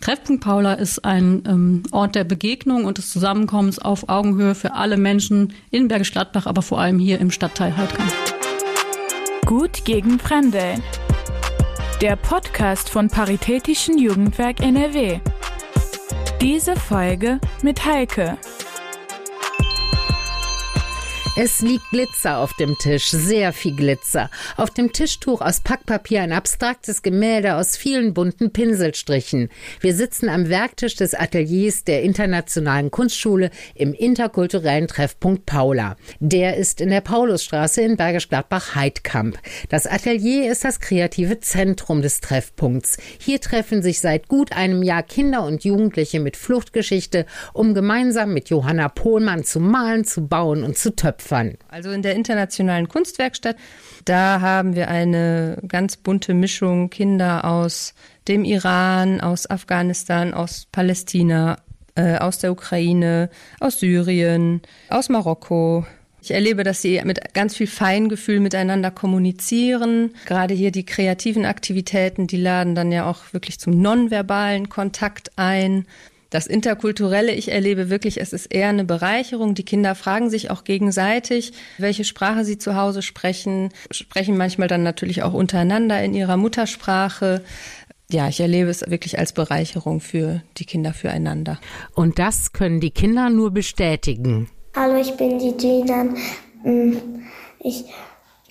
Treffpunkt Paula ist ein ähm, Ort der Begegnung und des Zusammenkommens auf Augenhöhe für alle Menschen in Bergisch Gladbach, aber vor allem hier im Stadtteil Heidkamp. Gut gegen Fremde. Der Podcast von Paritätischen Jugendwerk NRW. Diese Folge mit Heike. Es liegt Glitzer auf dem Tisch, sehr viel Glitzer. Auf dem Tischtuch aus Packpapier ein abstraktes Gemälde aus vielen bunten Pinselstrichen. Wir sitzen am Werktisch des Ateliers der Internationalen Kunstschule im interkulturellen Treffpunkt Paula. Der ist in der Paulusstraße in Bergisch Gladbach-Heidkamp. Das Atelier ist das kreative Zentrum des Treffpunkts. Hier treffen sich seit gut einem Jahr Kinder und Jugendliche mit Fluchtgeschichte, um gemeinsam mit Johanna Pohlmann zu malen, zu bauen und zu töpfen. Opfern. Also in der Internationalen Kunstwerkstatt, da haben wir eine ganz bunte Mischung Kinder aus dem Iran, aus Afghanistan, aus Palästina, äh, aus der Ukraine, aus Syrien, aus Marokko. Ich erlebe, dass sie mit ganz viel Feingefühl miteinander kommunizieren. Gerade hier die kreativen Aktivitäten, die laden dann ja auch wirklich zum nonverbalen Kontakt ein das Interkulturelle, ich erlebe wirklich, es ist eher eine Bereicherung. Die Kinder fragen sich auch gegenseitig, welche Sprache sie zu Hause sprechen, sprechen manchmal dann natürlich auch untereinander in ihrer Muttersprache. Ja, ich erlebe es wirklich als Bereicherung für die Kinder füreinander. Und das können die Kinder nur bestätigen. Hallo, ich bin die Jinan. Mm, ich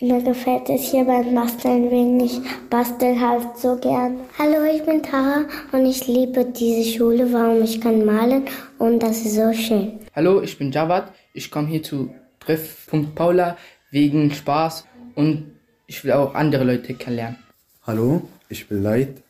mir gefällt es hier beim Basteln wegen ich bastel halt so gern. Hallo, ich bin Tara und ich liebe diese Schule, warum ich kann malen und das ist so schön. Hallo, ich bin Javad. Ich komme hier zu Treffpunkt Paula wegen Spaß und ich will auch andere Leute kennenlernen. Hallo, ich bin Leid.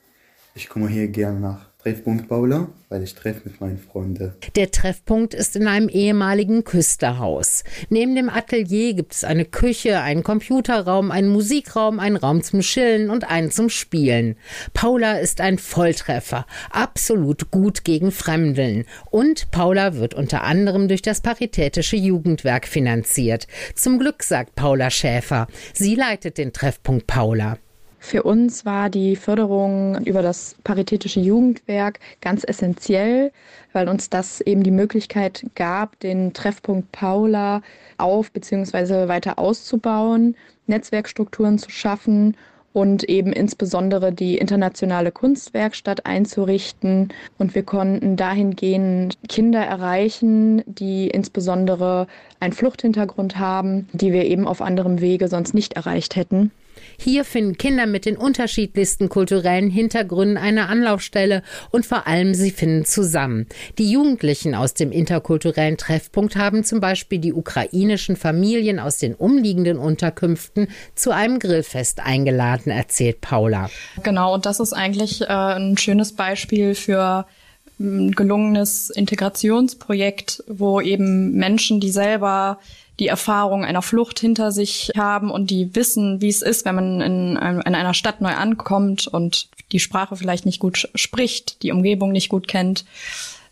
Ich komme hier gerne nach Treffpunkt Paula, weil ich treffe mit meinen Freunden. Der Treffpunkt ist in einem ehemaligen Küsterhaus. Neben dem Atelier gibt es eine Küche, einen Computerraum, einen Musikraum, einen Raum zum Chillen und einen zum Spielen. Paula ist ein Volltreffer, absolut gut gegen Fremdeln. Und Paula wird unter anderem durch das Paritätische Jugendwerk finanziert. Zum Glück sagt Paula Schäfer. Sie leitet den Treffpunkt Paula. Für uns war die Förderung über das Paritätische Jugendwerk ganz essentiell, weil uns das eben die Möglichkeit gab, den Treffpunkt Paula auf bzw. weiter auszubauen, Netzwerkstrukturen zu schaffen und eben insbesondere die internationale Kunstwerkstatt einzurichten. Und wir konnten dahingehend Kinder erreichen, die insbesondere einen Fluchthintergrund haben, die wir eben auf anderem Wege sonst nicht erreicht hätten. Hier finden Kinder mit den unterschiedlichsten kulturellen Hintergründen eine Anlaufstelle und vor allem sie finden zusammen. Die Jugendlichen aus dem interkulturellen Treffpunkt haben zum Beispiel die ukrainischen Familien aus den umliegenden Unterkünften zu einem Grillfest eingeladen, erzählt Paula. Genau, und das ist eigentlich äh, ein schönes Beispiel für gelungenes Integrationsprojekt, wo eben Menschen, die selber die Erfahrung einer Flucht hinter sich haben und die wissen, wie es ist, wenn man in, in einer Stadt neu ankommt und die Sprache vielleicht nicht gut spricht, die Umgebung nicht gut kennt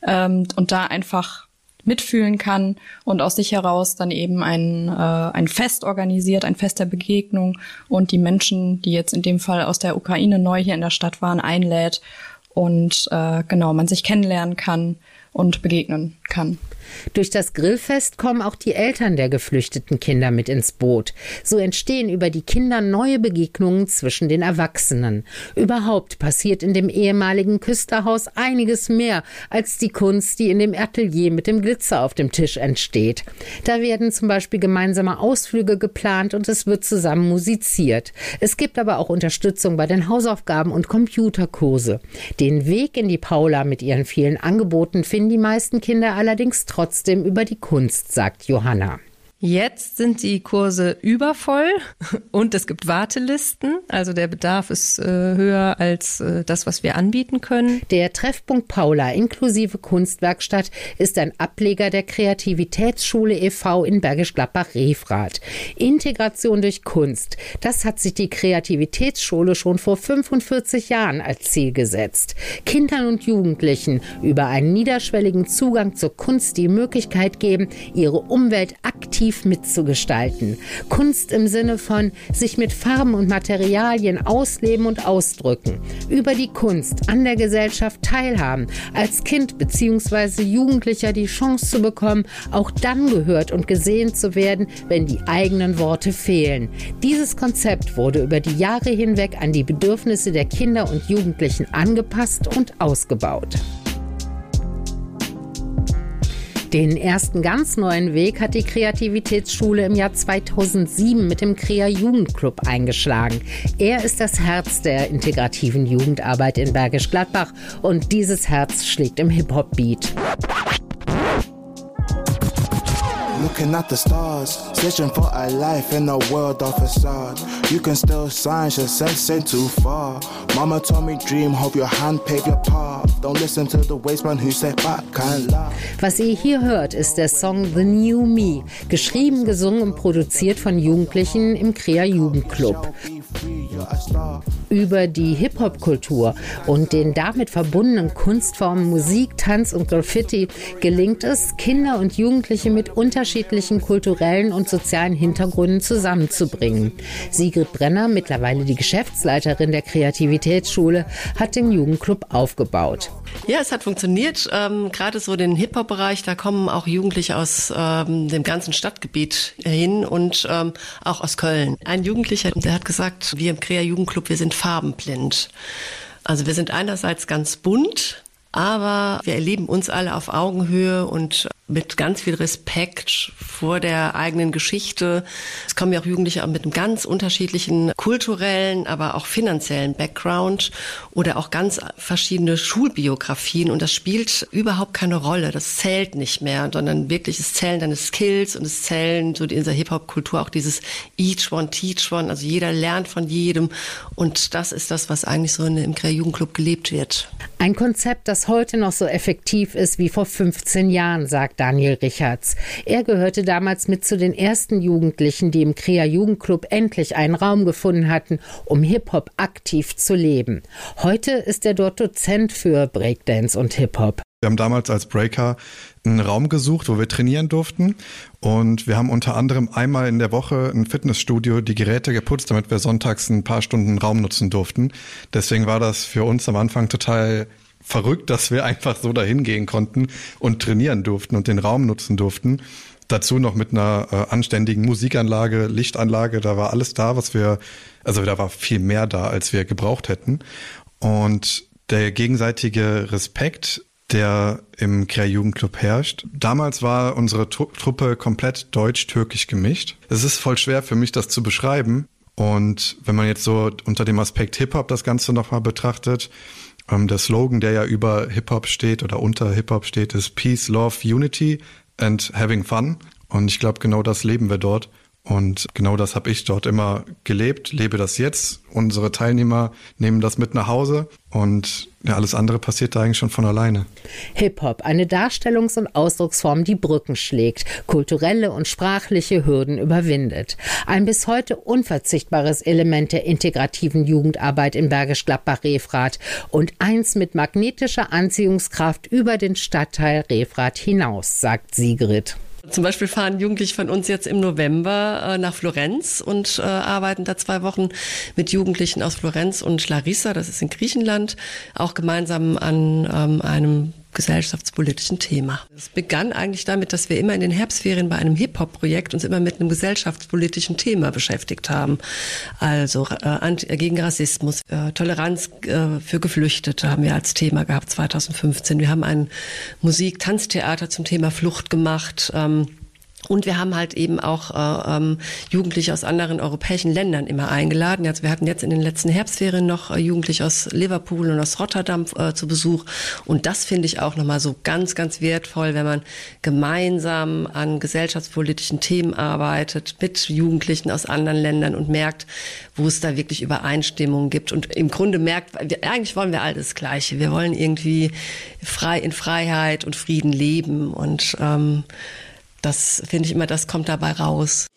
ähm, und da einfach mitfühlen kann und aus sich heraus dann eben ein, äh, ein Fest organisiert, ein Fest der Begegnung und die Menschen, die jetzt in dem Fall aus der Ukraine neu hier in der Stadt waren, einlädt und äh, genau man sich kennenlernen kann und begegnen kann. Durch das Grillfest kommen auch die Eltern der geflüchteten Kinder mit ins Boot. So entstehen über die Kinder neue Begegnungen zwischen den Erwachsenen. Überhaupt passiert in dem ehemaligen Küsterhaus einiges mehr als die Kunst, die in dem Atelier mit dem Glitzer auf dem Tisch entsteht. Da werden zum Beispiel gemeinsame Ausflüge geplant und es wird zusammen musiziert. Es gibt aber auch Unterstützung bei den Hausaufgaben und Computerkurse. Den Weg in die Paula mit ihren vielen Angeboten finden die meisten Kinder allerdings trotzdem über die Kunst, sagt Johanna. Jetzt sind die Kurse übervoll und es gibt Wartelisten. Also der Bedarf ist äh, höher als äh, das, was wir anbieten können. Der Treffpunkt Paula inklusive Kunstwerkstatt ist ein Ableger der Kreativitätsschule e.V. in Bergisch Gladbach-Refrath. Integration durch Kunst. Das hat sich die Kreativitätsschule schon vor 45 Jahren als Ziel gesetzt. Kindern und Jugendlichen über einen niederschwelligen Zugang zur Kunst die Möglichkeit geben, ihre Umwelt aktiv aktiv mitzugestalten. Kunst im Sinne von sich mit Farben und Materialien ausleben und ausdrücken. Über die Kunst an der Gesellschaft teilhaben. Als Kind bzw. Jugendlicher die Chance zu bekommen, auch dann gehört und gesehen zu werden, wenn die eigenen Worte fehlen. Dieses Konzept wurde über die Jahre hinweg an die Bedürfnisse der Kinder und Jugendlichen angepasst und ausgebaut. Den ersten ganz neuen Weg hat die Kreativitätsschule im Jahr 2007 mit dem Krea Jugendclub eingeschlagen. Er ist das Herz der integrativen Jugendarbeit in Bergisch Gladbach und dieses Herz schlägt im Hip-Hop-Beat. Looking at the stars, searching for a life in a world of facade. You can still sign, just sense ain't too far. Mama told me dream, hope your hand pave your path. Don't listen to the wasteman who say back can't laugh. Was ihr hier hört, ist der Song The New Me, geschrieben, gesungen und produziert von Jugendlichen im Krea Jugendclub über die Hip-Hop-Kultur und den damit verbundenen Kunstformen Musik, Tanz und Graffiti gelingt es, Kinder und Jugendliche mit unterschiedlichen kulturellen und sozialen Hintergründen zusammenzubringen. Sigrid Brenner, mittlerweile die Geschäftsleiterin der Kreativitätsschule, hat den Jugendclub aufgebaut. Ja, es hat funktioniert. Ähm, Gerade so den Hip-Hop-Bereich, da kommen auch Jugendliche aus ähm, dem ganzen Stadtgebiet hin und ähm, auch aus Köln. Ein Jugendlicher, der hat gesagt, wir im Krea Jugendclub, wir sind farbenblind. Also wir sind einerseits ganz bunt, aber wir erleben uns alle auf Augenhöhe und mit ganz viel Respekt vor der eigenen Geschichte. Es kommen ja auch Jugendliche mit einem ganz unterschiedlichen kulturellen, aber auch finanziellen Background oder auch ganz verschiedene Schulbiografien und das spielt überhaupt keine Rolle. Das zählt nicht mehr, sondern wirklich es zählen deine Skills und es zählen so in dieser Hip-Hop-Kultur auch dieses Each One, Teach One. Also jeder lernt von jedem und das ist das, was eigentlich so im Krea Jugendclub gelebt wird. Ein Konzept, das heute noch so effektiv ist wie vor 15 Jahren, sagt Daniel Richards. Er gehörte damals mit zu den ersten Jugendlichen, die im Krea Jugendclub endlich einen Raum gefunden hatten, um Hip-Hop aktiv zu leben. Heute ist er dort Dozent für Breakdance und Hip-Hop. Wir haben damals als Breaker einen Raum gesucht, wo wir trainieren durften. Und wir haben unter anderem einmal in der Woche ein Fitnessstudio die Geräte geputzt, damit wir sonntags ein paar Stunden Raum nutzen durften. Deswegen war das für uns am Anfang total verrückt, dass wir einfach so dahin gehen konnten und trainieren durften und den Raum nutzen durften. Dazu noch mit einer äh, anständigen Musikanlage, Lichtanlage, da war alles da, was wir, also da war viel mehr da, als wir gebraucht hätten. Und der gegenseitige Respekt, der im Krea Jugendclub herrscht. Damals war unsere Truppe komplett deutsch-türkisch gemischt. Es ist voll schwer für mich, das zu beschreiben. Und wenn man jetzt so unter dem Aspekt Hip-Hop das Ganze nochmal betrachtet, ähm, der Slogan, der ja über Hip-Hop steht oder unter Hip-Hop steht, ist Peace, Love, Unity and Having Fun. Und ich glaube, genau das leben wir dort. Und genau das habe ich dort immer gelebt, lebe das jetzt. Unsere Teilnehmer nehmen das mit nach Hause und ja, alles andere passiert da eigentlich schon von alleine. Hip-Hop, eine Darstellungs- und Ausdrucksform, die Brücken schlägt, kulturelle und sprachliche Hürden überwindet. Ein bis heute unverzichtbares Element der integrativen Jugendarbeit in Bergisch Gladbach-Refrath und eins mit magnetischer Anziehungskraft über den Stadtteil Refrath hinaus, sagt Sigrid. Zum Beispiel fahren Jugendliche von uns jetzt im November äh, nach Florenz und äh, arbeiten da zwei Wochen mit Jugendlichen aus Florenz und Larissa, das ist in Griechenland, auch gemeinsam an ähm, einem gesellschaftspolitischen Thema. Es begann eigentlich damit, dass wir immer in den Herbstferien bei einem Hip-Hop-Projekt uns immer mit einem gesellschaftspolitischen Thema beschäftigt haben. Also äh, gegen Rassismus, äh, Toleranz äh, für Geflüchtete haben wir als Thema gehabt 2015. Wir haben ein Musik-Tanztheater zum Thema Flucht gemacht. Ähm, und wir haben halt eben auch äh, ähm, Jugendliche aus anderen europäischen Ländern immer eingeladen. Also wir hatten jetzt in den letzten Herbstferien noch äh, Jugendliche aus Liverpool und aus Rotterdam äh, zu Besuch. Und das finde ich auch nochmal so ganz, ganz wertvoll, wenn man gemeinsam an gesellschaftspolitischen Themen arbeitet mit Jugendlichen aus anderen Ländern und merkt, wo es da wirklich Übereinstimmungen gibt. Und im Grunde merkt, wir, eigentlich wollen wir all das Gleiche. Wir wollen irgendwie frei in Freiheit und Frieden leben und ähm, das finde ich immer, das kommt dabei raus.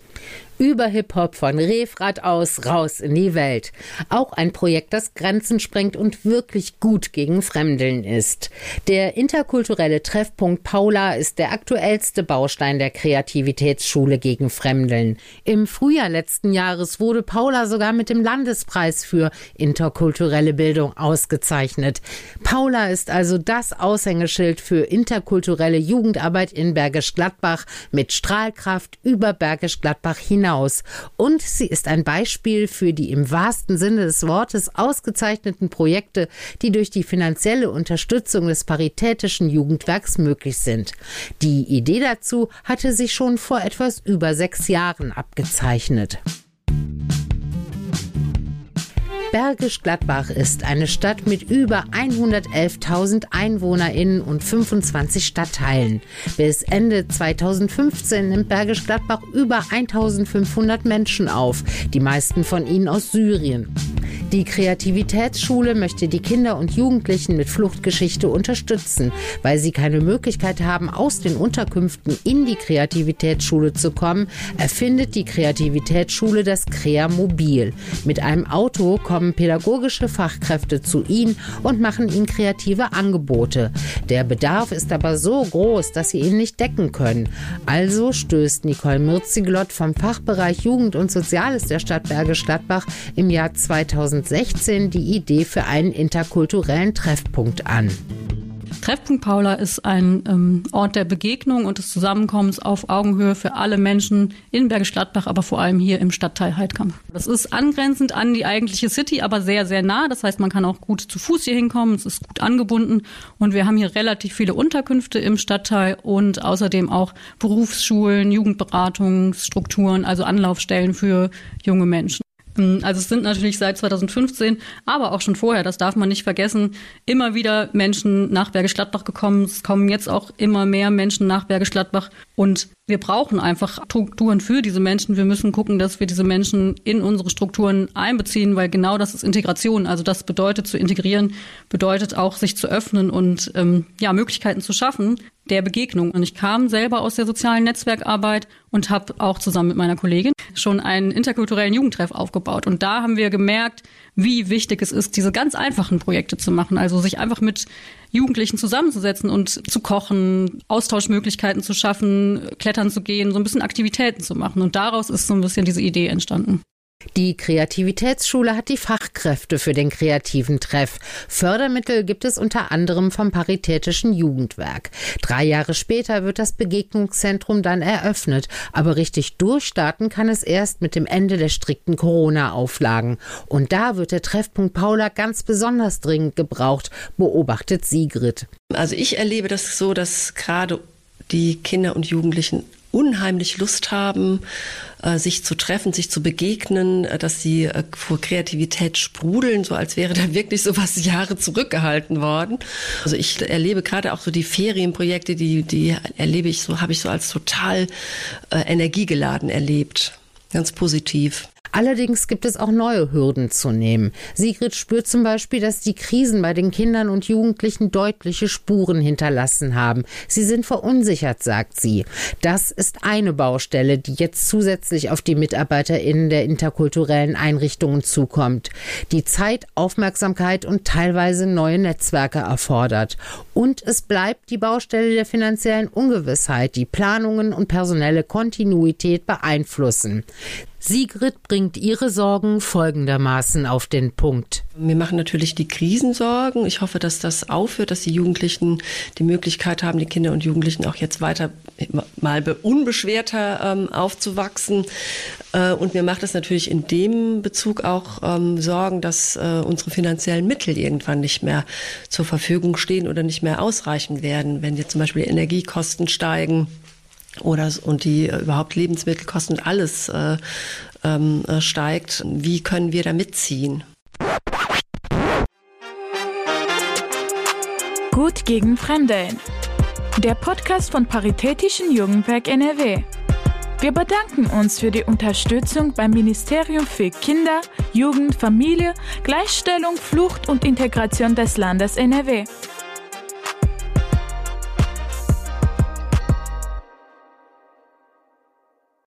Über Hip-Hop von Refrat aus raus in die Welt. Auch ein Projekt, das Grenzen sprengt und wirklich gut gegen Fremdeln ist. Der interkulturelle Treffpunkt Paula ist der aktuellste Baustein der Kreativitätsschule gegen Fremdeln. Im Frühjahr letzten Jahres wurde Paula sogar mit dem Landespreis für interkulturelle Bildung ausgezeichnet. Paula ist also das Aushängeschild für interkulturelle Jugendarbeit in Bergisch Gladbach mit Strahlkraft über Bergisch Gladbach hinaus hinaus. Und sie ist ein Beispiel für die im wahrsten Sinne des Wortes ausgezeichneten Projekte, die durch die finanzielle Unterstützung des Paritätischen Jugendwerks möglich sind. Die Idee dazu hatte sich schon vor etwas über sechs Jahren abgezeichnet. Bergisch Gladbach ist eine Stadt mit über 111.000 EinwohnerInnen und 25 Stadtteilen. Bis Ende 2015 nimmt Bergisch Gladbach über 1.500 Menschen auf, die meisten von ihnen aus Syrien. Die Kreativitätsschule möchte die Kinder und Jugendlichen mit Fluchtgeschichte unterstützen. Weil sie keine Möglichkeit haben, aus den Unterkünften in die Kreativitätsschule zu kommen, erfindet die Kreativitätsschule das Crea Mobil. Mit einem Auto kommen pädagogische Fachkräfte zu ihnen und machen ihnen kreative Angebote. Der Bedarf ist aber so groß, dass sie ihn nicht decken können. Also stößt Nicole Mirziglott vom Fachbereich Jugend und Soziales der Stadt Bergisch Gladbach im Jahr 2000 2016 die Idee für einen interkulturellen Treffpunkt an. Treffpunkt Paula ist ein ähm, Ort der Begegnung und des Zusammenkommens auf Augenhöhe für alle Menschen in Bergisch Gladbach, aber vor allem hier im Stadtteil Heidkamp. Das ist angrenzend an die eigentliche City, aber sehr, sehr nah. Das heißt, man kann auch gut zu Fuß hier hinkommen. Es ist gut angebunden und wir haben hier relativ viele Unterkünfte im Stadtteil und außerdem auch Berufsschulen, Jugendberatungsstrukturen, also Anlaufstellen für junge Menschen. Also es sind natürlich seit 2015, aber auch schon vorher, das darf man nicht vergessen, immer wieder Menschen nach Bergisch Gladbach gekommen. Es kommen jetzt auch immer mehr Menschen nach Bergisch Gladbach und wir brauchen einfach Strukturen für diese Menschen. Wir müssen gucken, dass wir diese Menschen in unsere Strukturen einbeziehen, weil genau das ist Integration. Also das bedeutet zu integrieren, bedeutet auch sich zu öffnen und ähm, ja Möglichkeiten zu schaffen der Begegnung. Und ich kam selber aus der sozialen Netzwerkarbeit und habe auch zusammen mit meiner Kollegin schon einen interkulturellen Jugendtreff aufgebaut. Und da haben wir gemerkt, wie wichtig es ist, diese ganz einfachen Projekte zu machen. Also sich einfach mit Jugendlichen zusammenzusetzen und zu kochen, Austauschmöglichkeiten zu schaffen, klettern zu gehen, so ein bisschen Aktivitäten zu machen. Und daraus ist so ein bisschen diese Idee entstanden. Die Kreativitätsschule hat die Fachkräfte für den kreativen Treff. Fördermittel gibt es unter anderem vom Paritätischen Jugendwerk. Drei Jahre später wird das Begegnungszentrum dann eröffnet. Aber richtig durchstarten kann es erst mit dem Ende der strikten Corona-Auflagen. Und da wird der Treffpunkt Paula ganz besonders dringend gebraucht, beobachtet Sigrid. Also ich erlebe das so, dass gerade die Kinder und Jugendlichen unheimlich Lust haben, äh, sich zu treffen, sich zu begegnen, äh, dass sie äh, vor Kreativität sprudeln, so als wäre da wirklich so was Jahre zurückgehalten worden. Also ich erlebe gerade auch so die Ferienprojekte, die, die erlebe ich so, habe ich so als total energiegeladen erlebt. Ganz positiv. Allerdings gibt es auch neue Hürden zu nehmen. Sigrid spürt zum Beispiel, dass die Krisen bei den Kindern und Jugendlichen deutliche Spuren hinterlassen haben. Sie sind verunsichert, sagt sie. Das ist eine Baustelle, die jetzt zusätzlich auf die MitarbeiterInnen der interkulturellen Einrichtungen zukommt. Die Zeit, Aufmerksamkeit und teilweise neue Netzwerke erfordert. Und es bleibt die Baustelle der finanziellen Ungewissheit, die Planungen und personelle Kontinuität beeinflussen. Sigrid bringt ihre Sorgen folgendermaßen auf den Punkt. Wir machen natürlich die Krisensorgen. Ich hoffe, dass das aufhört, dass die Jugendlichen die Möglichkeit haben, die Kinder und Jugendlichen auch jetzt weiter mal unbeschwerter ähm, aufzuwachsen. Äh, und mir macht es natürlich in dem Bezug auch ähm, Sorgen, dass äh, unsere finanziellen Mittel irgendwann nicht mehr zur Verfügung stehen oder nicht mehr ausreichen werden, wenn jetzt zum Beispiel Energiekosten steigen oder und die äh, überhaupt Lebensmittelkosten und alles äh, ähm, äh, steigt, wie können wir da mitziehen? Gut gegen Fremdeln. Der Podcast von Paritätischen Jugendwerk NRW. Wir bedanken uns für die Unterstützung beim Ministerium für Kinder, Jugend, Familie, Gleichstellung, Flucht und Integration des Landes NRW.